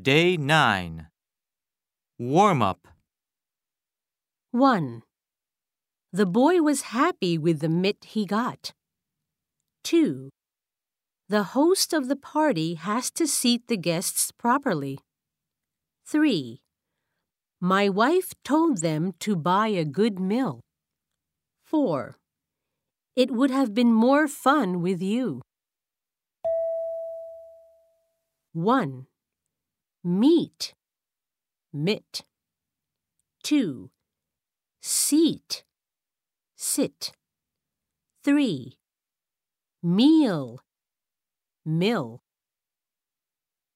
Day 9. Warm up. 1. The boy was happy with the mitt he got. 2. The host of the party has to seat the guests properly. 3. My wife told them to buy a good mill. 4. It would have been more fun with you. 1. Meet. Mit. 2. Seat. Sit. 3. Meal. Mill.